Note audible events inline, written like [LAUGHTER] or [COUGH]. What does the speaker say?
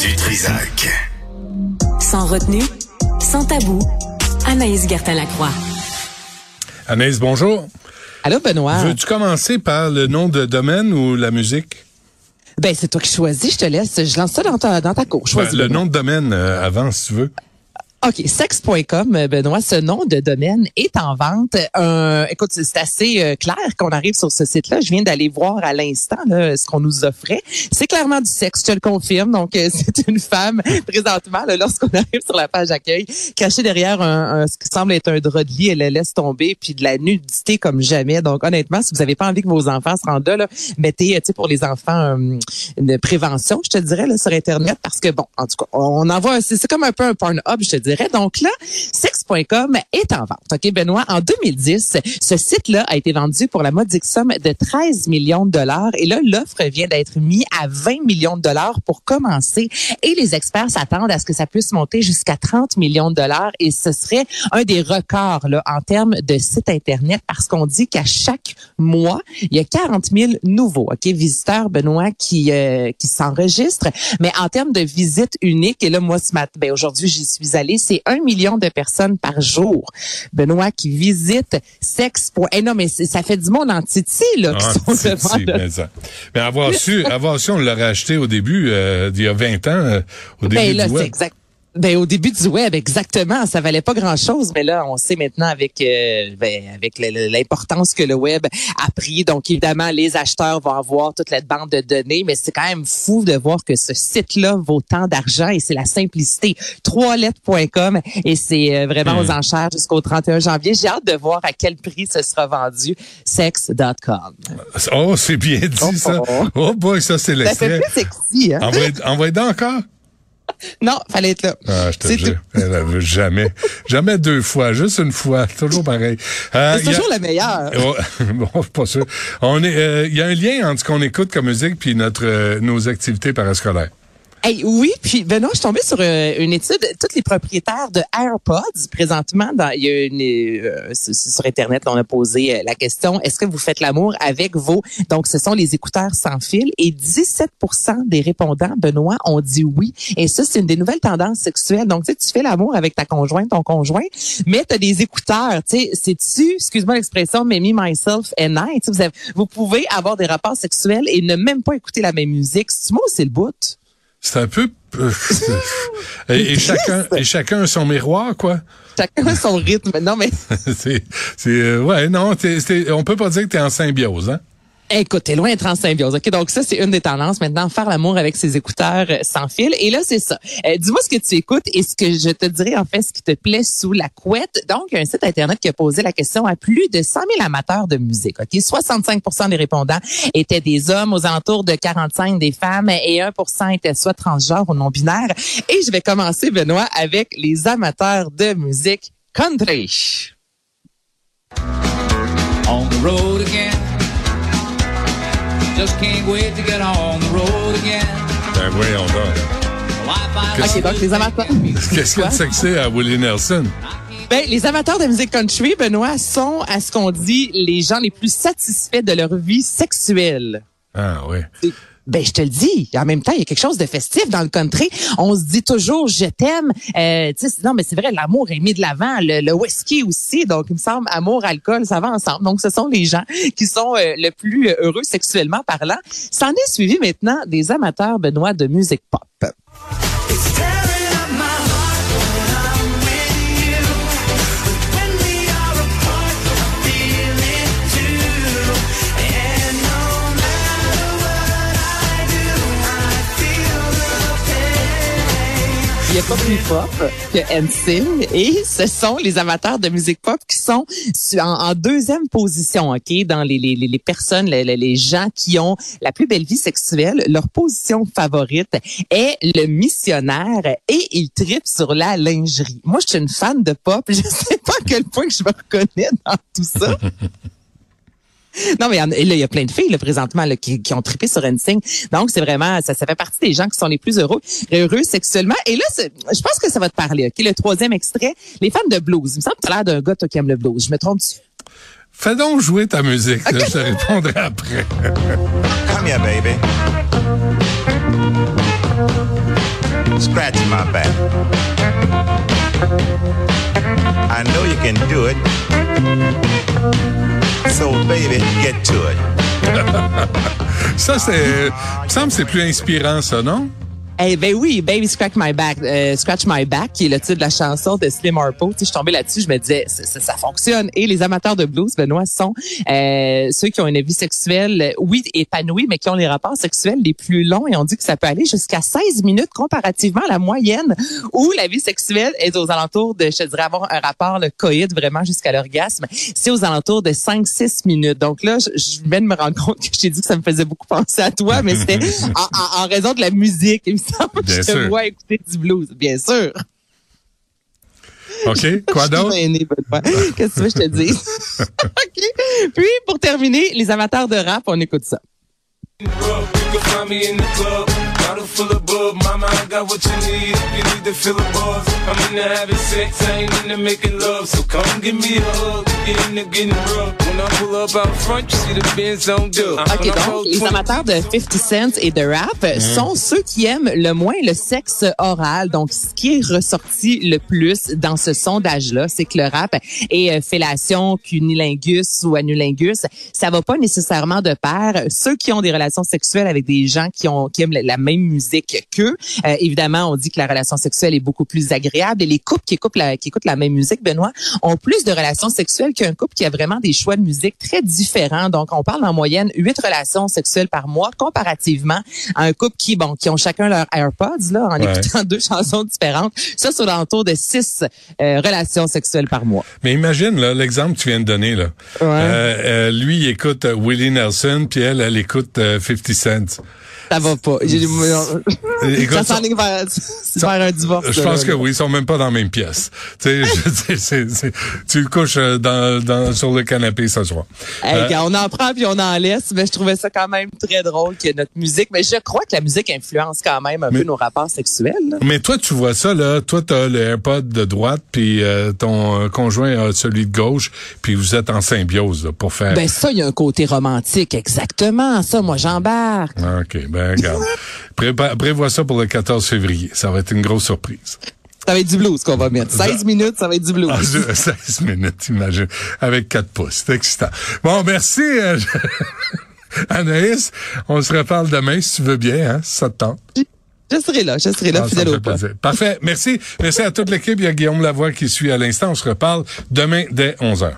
du Trisac. Sans retenue, sans tabou, Anaïs Gertin-Lacroix. Anaïs, bonjour. Allô, Benoît. Veux-tu commencer par le nom de domaine ou la musique? Ben, c'est toi qui choisis, je te laisse. Je lance ça dans ta, dans ta cour. Ben, Choisis, le Benoît. nom de domaine euh, avant, si tu veux. OK, sex.com, euh, Benoît, ce nom de domaine est en vente. Euh, écoute, c'est assez euh, clair qu'on arrive sur ce site-là. Je viens d'aller voir à l'instant ce qu'on nous offrait. C'est clairement du sexe, je te le confirme. Donc, [LAUGHS] c'est une femme, présentement, lorsqu'on arrive sur la page d'accueil, cachée derrière un, un- ce qui semble être un drap de lit, elle la laisse tomber, puis de la nudité comme jamais. Donc, honnêtement, si vous avez pas envie que vos enfants se rendent là, là, mettez, tu sais, pour les enfants, une prévention, je te dirais, là, sur Internet, parce que, bon, en tout cas, on envoie, c'est comme un peu un porn hub, je te dirais. Donc là, sex.com est en vente. OK, Benoît, en 2010, ce site-là a été vendu pour la modique somme de 13 millions de dollars. Et là, l'offre vient d'être mise à 20 millions de dollars pour commencer. Et les experts s'attendent à ce que ça puisse monter jusqu'à 30 millions de dollars. Et ce serait un des records, là, en termes de site Internet, parce qu'on dit qu'à chaque mois, il y a 40 000 nouveaux, OK, visiteurs, Benoît, qui, euh, qui s'enregistrent. Mais en termes de visites uniques, et là, moi, ce matin, ben, aujourd'hui, j'y suis allée, c'est un million de personnes par jour, Benoît, qui visitent sexe. Eh non, mais ça fait du monde en titi, là, qui Ah, sont si, devant mais, ça- mais avoir su, avoir su, on l'aurait acheté au début, euh, il y a 20 ans, euh, au début Ben là, du web. exact. Ben au début du web, exactement, ça valait pas grand-chose, mais là, on sait maintenant avec euh, ben, avec l'importance que le web a pris. Donc évidemment, les acheteurs vont avoir toute la bande de données, mais c'est quand même fou de voir que ce site-là vaut tant d'argent et c'est la simplicité. Trois-lettres.com et c'est euh, vraiment Hmm. aux enchères jusqu'au 31 janvier. J'ai hâte de voir à quel prix ce sera vendu. Sex.com. Oh, c'est bien dit, ça. Oh boy, ça, c'est Ça fait l'extrait. plus sexy, hein? Envoyez, envoyez encore. [LAUGHS] Non, fallait être là. Ah, je te jure. Elle a vu jamais. jamais deux fois, juste une fois. Toujours pareil. Euh, C'est il a- toujours la meilleure. [LAUGHS] Oh, bon, je suis pas sûr. On est, euh, il y a un lien entre ce qu'on écoute comme musique puis notre, euh, nos activités parascolaires. Hey, oui, puis Benoît, je suis tombée sur euh, une étude. Tous les propriétaires de AirPods, présentement, dans, il y a une, euh, sur Internet, on a posé euh, la question, est-ce que vous faites l'amour avec vos... Donc, ce sont les écouteurs sans fil. Et 17% des répondants, Benoît, ont dit oui. Et ça, c'est une des nouvelles tendances sexuelles. Donc, tu sais, tu fais l'amour avec ta conjointe, ton conjoint, mais tu as des écouteurs. Tu sais, c'est-tu, excuse-moi l'expression, mais me, myself and I. Tu Vous, avez- vous pouvez avoir des rapports sexuels et ne même pas écouter la même musique. C'est moi c'est le bout? C'est un peu... euh, [LAUGHS] et, et chacun, et chacun a son miroir, quoi. Chacun a son rythme. Non, mais [LAUGHS] c'est, c'est, euh, ouais, non, t'es, on peut pas dire que t'es en symbiose, hein. Écoute, t'es loin d'être en. OK, donc ça, c'est une des tendances. Maintenant, faire l'amour avec ses écouteurs euh, sans fil. Et là, c'est ça. Euh, Dis-moi ce que tu écoutes et ce que je te dirai, en fait, ce qui te plaît sous la couette. Donc, un site Internet qui a posé la question à plus de 100 000 amateurs de musique. OK, 65% des répondants étaient des hommes, aux alentours de 45 des femmes et 1% étaient soit transgenres ou non-binaires. Et je vais commencer, Benoît, avec les amateurs de musique country. on the road again. Just can't wait to get on the road again. Ben voyons donc. OK, donc les amateurs... Qu'est-ce qu'il y a de sexy à Willie Nelson? Ben, les amateurs de musique country, Benoît, sont, à ce qu'on dit, les gens les plus satisfaits de leur vie sexuelle. Ah, oui. Ben, je te le dis. En même temps, il y a quelque chose de festif dans le country. On se dit toujours, je t'aime. Euh, tu sais, non, mais c'est vrai, l'amour est mis de l'avant. Le, le whisky aussi. Donc, il me semble, amour, alcool, ça va ensemble. Donc, ce sont les gens qui sont euh, le plus euh, heureux sexuellement parlant. S'en est suivi maintenant des amateurs, Benoît, de musique pop. Il n'y a pas plus pop que NSYNC et ce sont les amateurs de musique pop qui sont en, deuxième position, ok, dans les, les, les- personnes, les, les- gens qui ont la plus belle vie sexuelle. Leur position favorite est le missionnaire et ils tripent sur la lingerie. Moi, je suis une fan de pop. [LAUGHS] Je sais pas à quel point je me reconnais dans tout ça. [LAUGHS] Non, mais il y en a- et là, il y a plein de filles là, présentement là, qui, qui ont trippé sur NSYNC. Donc, c'est vraiment, ça, ça fait partie des gens qui sont les plus heureux, heureux sexuellement. Et là, je pense que ça va te parler. OK, le troisième extrait, les fans de blues. Il me semble que tu as l'air d'un gars toi, qui aime le blues. Je me trompe-tu? Fais donc jouer ta musique, là, je te répondrai après. Come here, baby. scratch my back. I know you can do it. So baby, get to it. [LAUGHS] Ça, c'est, il me semble que c'est plus inspirant, ça, non? Eh ben oui, Baby Scratch My Back, euh, Scratch My Back, qui est le titre de la chanson de Slim Harpo. Tu sais, je tombée là-dessus, je me disais, ça, ça, ça fonctionne. Et les amateurs de blues, Benoît, sont euh, ceux qui ont une vie sexuelle, oui, épanouie, mais qui ont les rapports sexuels les plus longs. Et on dit que ça peut aller jusqu'à 16 minutes comparativement à la moyenne où la vie sexuelle est aux alentours de, je te dirais, avoir un rapport, le coït, vraiment jusqu'à l'orgasme. C'est aux alentours de 5-6 minutes. Donc là, je, je viens de me rendre compte que j'ai dit que ça me faisait beaucoup penser à toi, mais c'était [LAUGHS] en, en- en raison de la musique. Bien je te sûr. vois écouter du blues, bien sûr. OK. Quoi d'autre? Qu'est-ce que tu veux que je te dise? [LAUGHS] OK. Puis, pour terminer, les amateurs de rap, on écoute ça. Full of bub. Mama, I got what you need. If you need to fill a buzz, I'm into having sex, I ain't into making love. So come give me a hug, get into getting rough. When I pull up out front, you see the Benz on dub. OK, donc, les amateurs de 50 Cent et de rap sont ceux qui aiment le moins le sexe oral. Donc, ce qui est ressorti le plus dans ce sondage-là, c'est que le rap et euh, fellation, cunilingus ou anulingus, ça va pas nécessairement de pair. Ceux qui ont des relations sexuelles avec des gens qui ont qui aiment la même musique qu'eux, euh, évidemment, on dit que la relation sexuelle est beaucoup plus agréable. Et les couples qui écoutent la, qui écoutent la même musique, Benoît, ont plus de relations sexuelles qu'un couple qui a vraiment des choix de musique très différents. Donc, on parle en moyenne huit relations sexuelles par mois, comparativement à un couple qui, bon, qui ont chacun leur AirPods, là, en Ouais. écoutant [LAUGHS] deux chansons différentes. Ça, c'est l'entour de six euh, relations sexuelles par mois. Mais imagine là, l'exemple que tu viens de donner. Là. Ouais. Euh, euh, lui, il écoute euh, Willie Nelson, puis elle, elle écoute euh, 50 Cent. Ça va pas. [LAUGHS] Écoute, Ça s'enligne vers, vers un divorce. Je pense là, que là. oui, ils sont même pas dans la même pièce. tu sais, tu couches euh, dans, dans, sur le canapé ce soir. Hey, Euh, on en prend puis on en laisse, mais je trouvais ça quand même très drôle que notre musique. Mais je crois que la musique influence quand même un Mais- peu nos rapports sexuels. là. Mais toi, tu vois ça, là. Toi, t'as le AirPod de droite, puis euh, ton conjoint a celui de gauche, puis vous êtes en symbiose là, pour faire... Ben ça, il y a un côté romantique, exactement. Ça, moi, j'embarque. Ah, OK, ben regarde. Prépa- prévois ça pour le 14 février. Ça va être une grosse surprise. Ça va être du blues qu'on va mettre. 16 minutes, ça va être du blues. Ah, je- [LAUGHS] 16 minutes, imagine, avec 4 pouces. C'est excitant. Bon, merci, euh, [LAUGHS] Anaïs. On se reparle demain, si tu veux bien, hein, si ça te tente. Je serai là, je serai là, Ah, fidèle au. Parfait. Merci. Merci à toute l'équipe. Il y a Guillaume Lavoie qui suit à l'instant. On se reparle demain dès 11h.